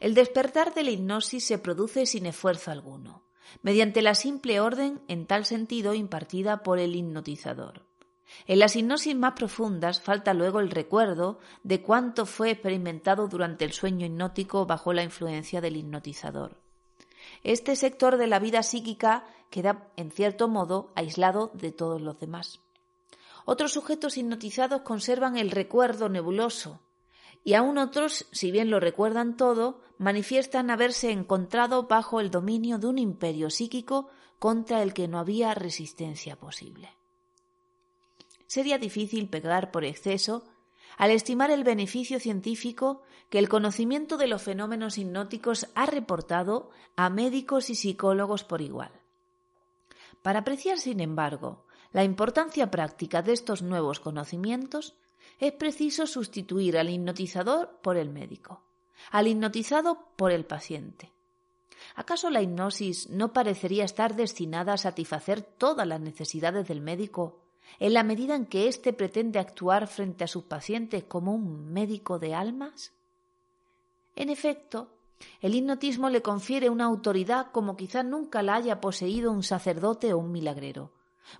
El despertar de la hipnosis se produce sin esfuerzo alguno, mediante la simple orden en tal sentido impartida por el hipnotizador. En las hipnosis más profundas falta luego el recuerdo de cuánto fue experimentado durante el sueño hipnótico bajo la influencia del hipnotizador. Este sector de la vida psíquica queda, en cierto modo, aislado de todos los demás. Otros sujetos hipnotizados conservan el recuerdo nebuloso, y aún otros, si bien lo recuerdan todo, manifiestan haberse encontrado bajo el dominio de un imperio psíquico contra el que no había resistencia posible sería difícil pegar por exceso al estimar el beneficio científico que el conocimiento de los fenómenos hipnóticos ha reportado a médicos y psicólogos por igual. Para apreciar, sin embargo, la importancia práctica de estos nuevos conocimientos, es preciso sustituir al hipnotizador por el médico, al hipnotizado por el paciente. ¿Acaso la hipnosis no parecería estar destinada a satisfacer todas las necesidades del médico en la medida en que éste pretende actuar frente a sus pacientes como un médico de almas? En efecto, el hipnotismo le confiere una autoridad como quizá nunca la haya poseído un sacerdote o un milagrero,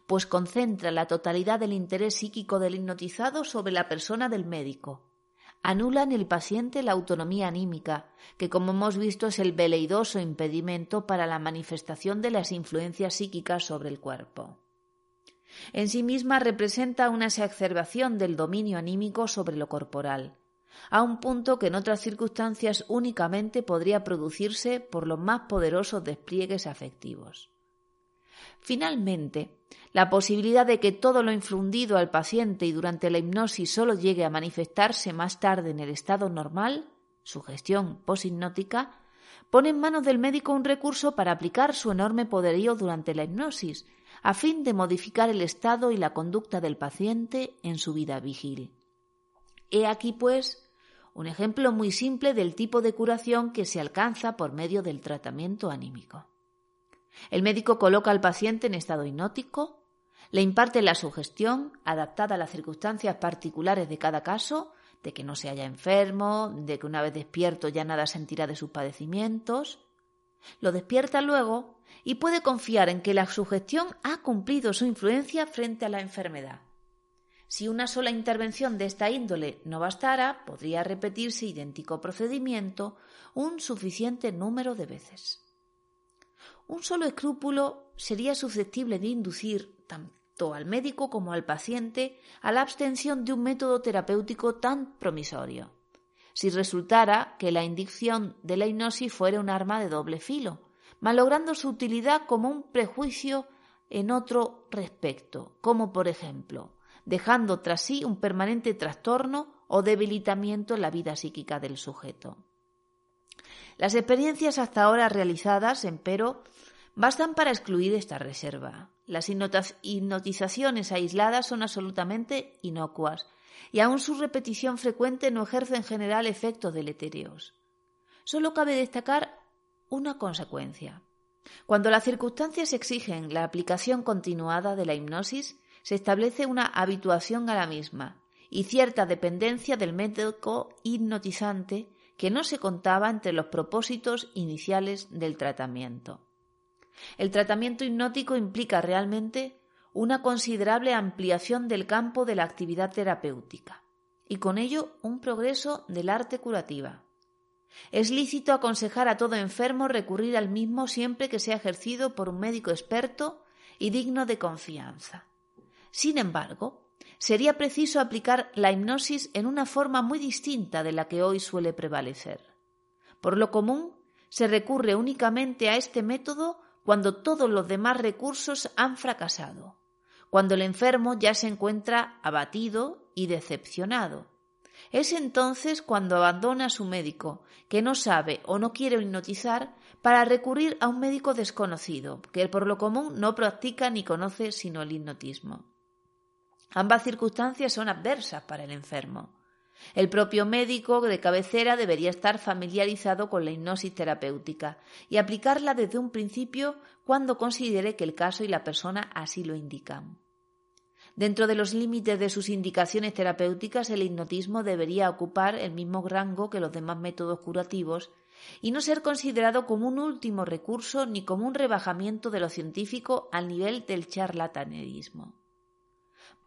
pues concentra la totalidad del interés psíquico del hipnotizado sobre la persona del médico. Anula en el paciente la autonomía anímica, que como hemos visto es el veleidoso impedimento para la manifestación de las influencias psíquicas sobre el cuerpo. En sí misma representa una exacerbación del dominio anímico sobre lo corporal, a un punto que en otras circunstancias únicamente podría producirse por los más poderosos despliegues afectivos. Finalmente, la posibilidad de que todo lo infundido al paciente y durante la hipnosis solo llegue a manifestarse más tarde en el estado normal, sugestión poshipnótica, pone en manos del médico un recurso para aplicar su enorme poderío durante la hipnosis a fin de modificar el estado y la conducta del paciente en su vida vigil. He aquí, pues, un ejemplo muy simple del tipo de curación que se alcanza por medio del tratamiento anímico. El médico coloca al paciente en estado hipnótico, le imparte la sugestión adaptada a las circunstancias particulares de cada caso, de que no se haya enfermo, de que una vez despierto ya nada sentirá de sus padecimientos. Lo despierta luego y puede confiar en que la sugestión ha cumplido su influencia frente a la enfermedad. Si una sola intervención de esta índole no bastara, podría repetirse idéntico procedimiento un suficiente número de veces. Un solo escrúpulo sería susceptible de inducir tanto al médico como al paciente a la abstención de un método terapéutico tan promisorio. Si resultara que la indicción de la hipnosis fuera un arma de doble filo, malogrando su utilidad como un prejuicio en otro respecto, como por ejemplo, dejando tras sí un permanente trastorno o debilitamiento en la vida psíquica del sujeto. Las experiencias hasta ahora realizadas, empero, bastan para excluir esta reserva. Las hipnotizaciones aisladas son absolutamente inocuas y aun su repetición frecuente no ejerce en general efectos deletéreos. Solo cabe destacar una consecuencia. Cuando las circunstancias exigen la aplicación continuada de la hipnosis, se establece una habituación a la misma y cierta dependencia del médico hipnotizante que no se contaba entre los propósitos iniciales del tratamiento. El tratamiento hipnótico implica realmente una considerable ampliación del campo de la actividad terapéutica y con ello un progreso del arte curativa. Es lícito aconsejar a todo enfermo recurrir al mismo siempre que sea ejercido por un médico experto y digno de confianza. Sin embargo, sería preciso aplicar la hipnosis en una forma muy distinta de la que hoy suele prevalecer. Por lo común, se recurre únicamente a este método cuando todos los demás recursos han fracasado, cuando el enfermo ya se encuentra abatido y decepcionado, es entonces cuando abandona a su médico, que no sabe o no quiere hipnotizar, para recurrir a un médico desconocido, que por lo común no practica ni conoce sino el hipnotismo. Ambas circunstancias son adversas para el enfermo. El propio médico de cabecera debería estar familiarizado con la hipnosis terapéutica y aplicarla desde un principio cuando considere que el caso y la persona así lo indican. Dentro de los límites de sus indicaciones terapéuticas, el hipnotismo debería ocupar el mismo rango que los demás métodos curativos y no ser considerado como un último recurso ni como un rebajamiento de lo científico al nivel del charlatanerismo.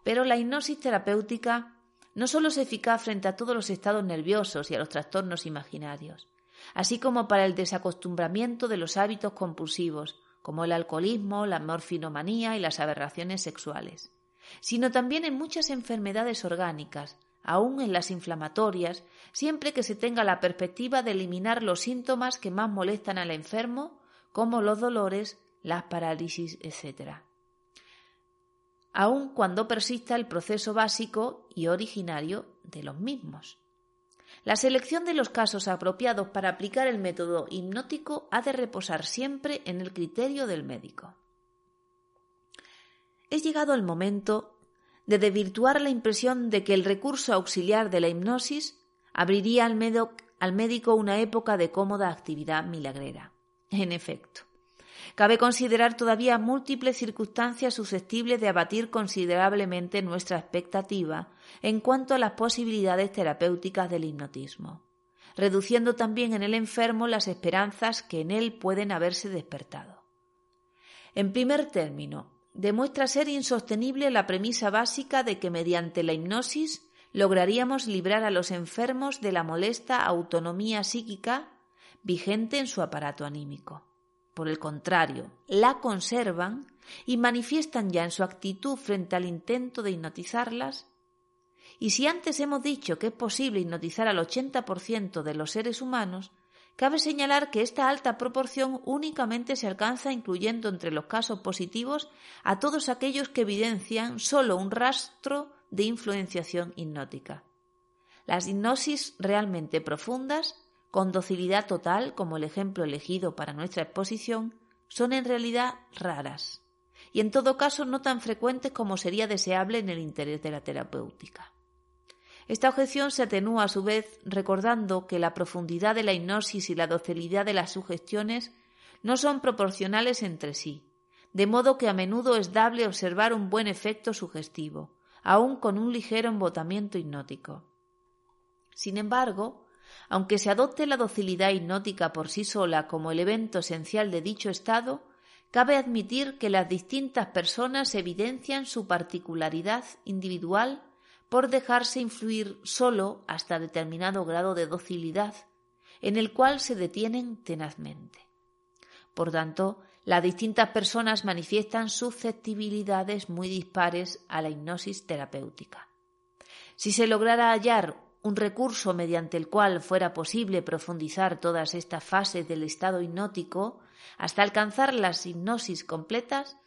Pero la hipnosis terapéutica no solo es eficaz frente a todos los estados nerviosos y a los trastornos imaginarios, así como para el desacostumbramiento de los hábitos compulsivos, como el alcoholismo, la morfinomanía y las aberraciones sexuales sino también en muchas enfermedades orgánicas, aun en las inflamatorias, siempre que se tenga la perspectiva de eliminar los síntomas que más molestan al enfermo, como los dolores, las parálisis, etc. Aun cuando persista el proceso básico y originario de los mismos. La selección de los casos apropiados para aplicar el método hipnótico ha de reposar siempre en el criterio del médico es llegado el momento de desvirtuar la impresión de que el recurso auxiliar de la hipnosis abriría al, al médico una época de cómoda actividad milagrera. En efecto, cabe considerar todavía múltiples circunstancias susceptibles de abatir considerablemente nuestra expectativa en cuanto a las posibilidades terapéuticas del hipnotismo, reduciendo también en el enfermo las esperanzas que en él pueden haberse despertado. En primer término, demuestra ser insostenible la premisa básica de que mediante la hipnosis lograríamos librar a los enfermos de la molesta autonomía psíquica vigente en su aparato anímico. Por el contrario, la conservan y manifiestan ya en su actitud frente al intento de hipnotizarlas. Y si antes hemos dicho que es posible hipnotizar al 80% de los seres humanos, Cabe señalar que esta alta proporción únicamente se alcanza incluyendo entre los casos positivos a todos aquellos que evidencian solo un rastro de influenciación hipnótica. Las hipnosis realmente profundas, con docilidad total, como el ejemplo elegido para nuestra exposición, son en realidad raras y en todo caso no tan frecuentes como sería deseable en el interés de la terapéutica. Esta objeción se atenúa a su vez recordando que la profundidad de la hipnosis y la docilidad de las sugestiones no son proporcionales entre sí, de modo que a menudo es dable observar un buen efecto sugestivo, aun con un ligero embotamiento hipnótico. Sin embargo, aunque se adopte la docilidad hipnótica por sí sola como el evento esencial de dicho estado, cabe admitir que las distintas personas evidencian su particularidad individual por dejarse influir solo hasta determinado grado de docilidad, en el cual se detienen tenazmente. Por tanto, las distintas personas manifiestan susceptibilidades muy dispares a la hipnosis terapéutica. Si se lograra hallar un recurso mediante el cual fuera posible profundizar todas estas fases del estado hipnótico hasta alcanzar las hipnosis completas,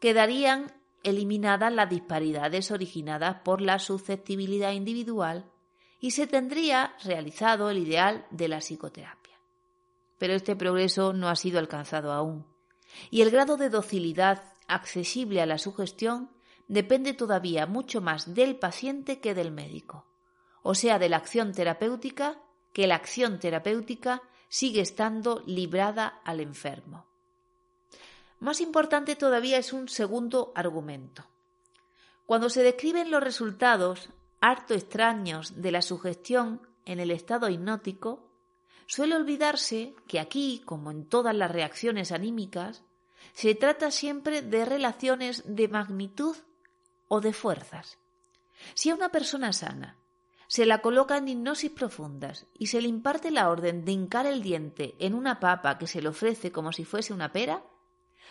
quedarían eliminadas las disparidades originadas por la susceptibilidad individual y se tendría realizado el ideal de la psicoterapia. Pero este progreso no ha sido alcanzado aún, y el grado de docilidad accesible a la sugestión depende todavía mucho más del paciente que del médico, o sea, de la acción terapéutica, que la acción terapéutica sigue estando librada al enfermo. Más importante todavía es un segundo argumento. Cuando se describen los resultados harto extraños de la sugestión en el estado hipnótico, suele olvidarse que aquí, como en todas las reacciones anímicas, se trata siempre de relaciones de magnitud o de fuerzas. Si a una persona sana se la coloca en hipnosis profundas y se le imparte la orden de hincar el diente en una papa que se le ofrece como si fuese una pera,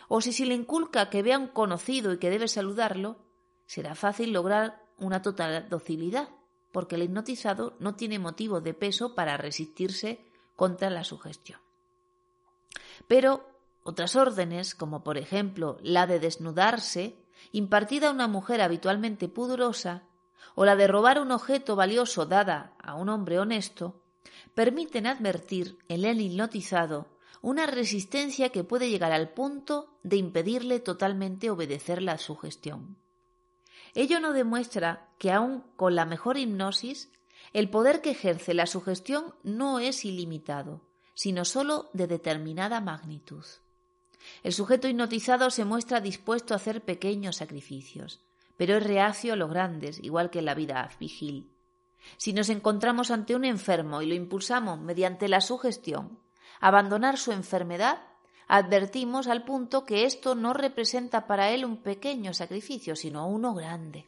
o si se le inculca que vea un conocido y que debe saludarlo, será fácil lograr una total docilidad, porque el hipnotizado no tiene motivo de peso para resistirse contra la sugestión. Pero otras órdenes, como por ejemplo la de desnudarse, impartida a una mujer habitualmente pudorosa, o la de robar un objeto valioso dada a un hombre honesto, permiten advertir en el hipnotizado una resistencia que puede llegar al punto de impedirle totalmente obedecer la sugestión. Ello no demuestra que aun con la mejor hipnosis, el poder que ejerce la sugestión no es ilimitado, sino sólo de determinada magnitud. El sujeto hipnotizado se muestra dispuesto a hacer pequeños sacrificios, pero es reacio a los grandes, igual que en la vida vigil. Si nos encontramos ante un enfermo y lo impulsamos mediante la sugestión abandonar su enfermedad, advertimos al punto que esto no representa para él un pequeño sacrificio, sino uno grande.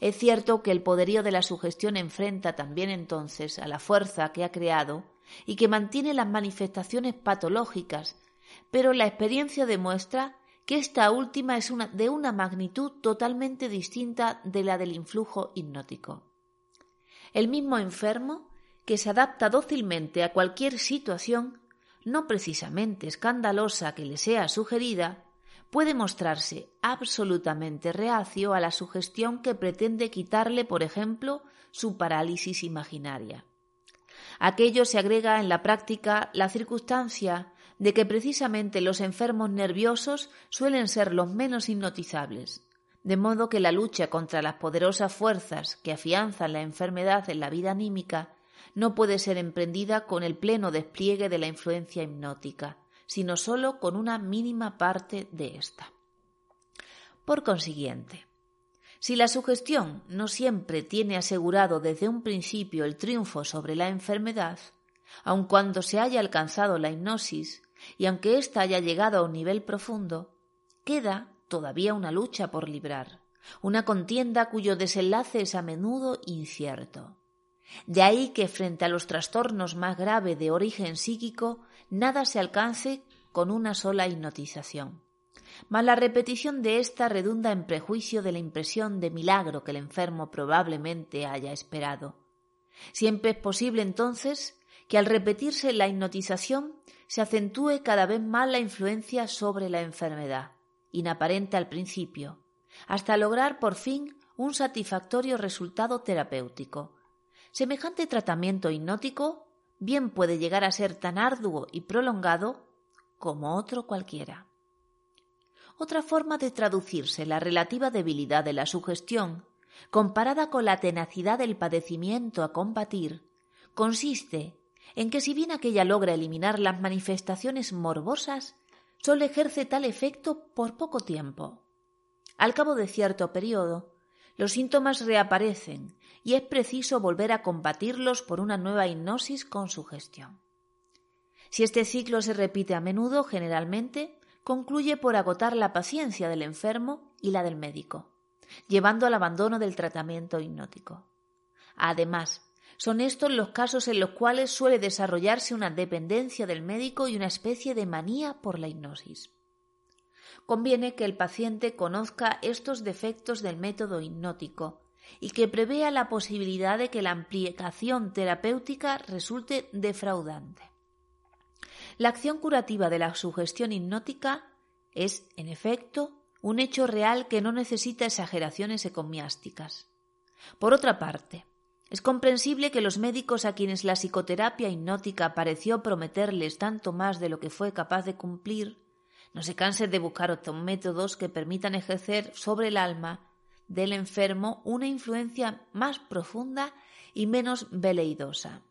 Es cierto que el poderío de la sugestión enfrenta también entonces a la fuerza que ha creado y que mantiene las manifestaciones patológicas, pero la experiencia demuestra que esta última es de una magnitud totalmente distinta de la del influjo hipnótico. El mismo enfermo, que se adapta dócilmente a cualquier situación, no precisamente escandalosa que le sea sugerida, puede mostrarse absolutamente reacio a la sugestión que pretende quitarle, por ejemplo, su parálisis imaginaria. Aquello se agrega en la práctica la circunstancia de que precisamente los enfermos nerviosos suelen ser los menos hipnotizables, de modo que la lucha contra las poderosas fuerzas que afianzan la enfermedad en la vida anímica no puede ser emprendida con el pleno despliegue de la influencia hipnótica, sino sólo con una mínima parte de ésta. Por consiguiente, si la sugestión no siempre tiene asegurado desde un principio el triunfo sobre la enfermedad, aun cuando se haya alcanzado la hipnosis y aunque ésta haya llegado a un nivel profundo, queda todavía una lucha por librar, una contienda cuyo desenlace es a menudo incierto. De ahí que frente a los trastornos más graves de origen psíquico, nada se alcance con una sola hipnotización. Mas la repetición de ésta redunda en prejuicio de la impresión de milagro que el enfermo probablemente haya esperado. Siempre es posible entonces que al repetirse la hipnotización se acentúe cada vez más la influencia sobre la enfermedad, inaparente al principio, hasta lograr por fin un satisfactorio resultado terapéutico, Semejante tratamiento hipnótico bien puede llegar a ser tan arduo y prolongado como otro cualquiera. Otra forma de traducirse la relativa debilidad de la sugestión, comparada con la tenacidad del padecimiento a combatir, consiste en que si bien aquella logra eliminar las manifestaciones morbosas, solo ejerce tal efecto por poco tiempo. Al cabo de cierto periodo, los síntomas reaparecen y es preciso volver a combatirlos por una nueva hipnosis con sugestión. Si este ciclo se repite a menudo, generalmente concluye por agotar la paciencia del enfermo y la del médico, llevando al abandono del tratamiento hipnótico. Además, son estos los casos en los cuales suele desarrollarse una dependencia del médico y una especie de manía por la hipnosis. Conviene que el paciente conozca estos defectos del método hipnótico y que prevea la posibilidad de que la aplicación terapéutica resulte defraudante. La acción curativa de la sugestión hipnótica es, en efecto, un hecho real que no necesita exageraciones ecomiásticas. Por otra parte, es comprensible que los médicos a quienes la psicoterapia hipnótica pareció prometerles tanto más de lo que fue capaz de cumplir, no se cansen de buscar otros métodos que permitan ejercer sobre el alma del enfermo una influencia más profunda y menos veleidosa.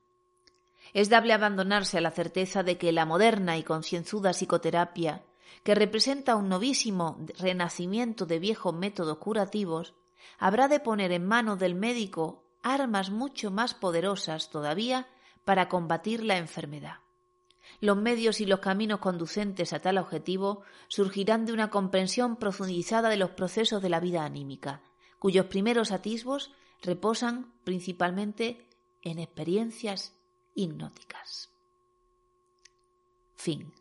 Es dable abandonarse a la certeza de que la moderna y concienzuda psicoterapia, que representa un novísimo renacimiento de viejos métodos curativos, habrá de poner en manos del médico armas mucho más poderosas todavía para combatir la enfermedad. Los medios y los caminos conducentes a tal objetivo surgirán de una comprensión profundizada de los procesos de la vida anímica, cuyos primeros atisbos reposan principalmente en experiencias hipnóticas. Fin.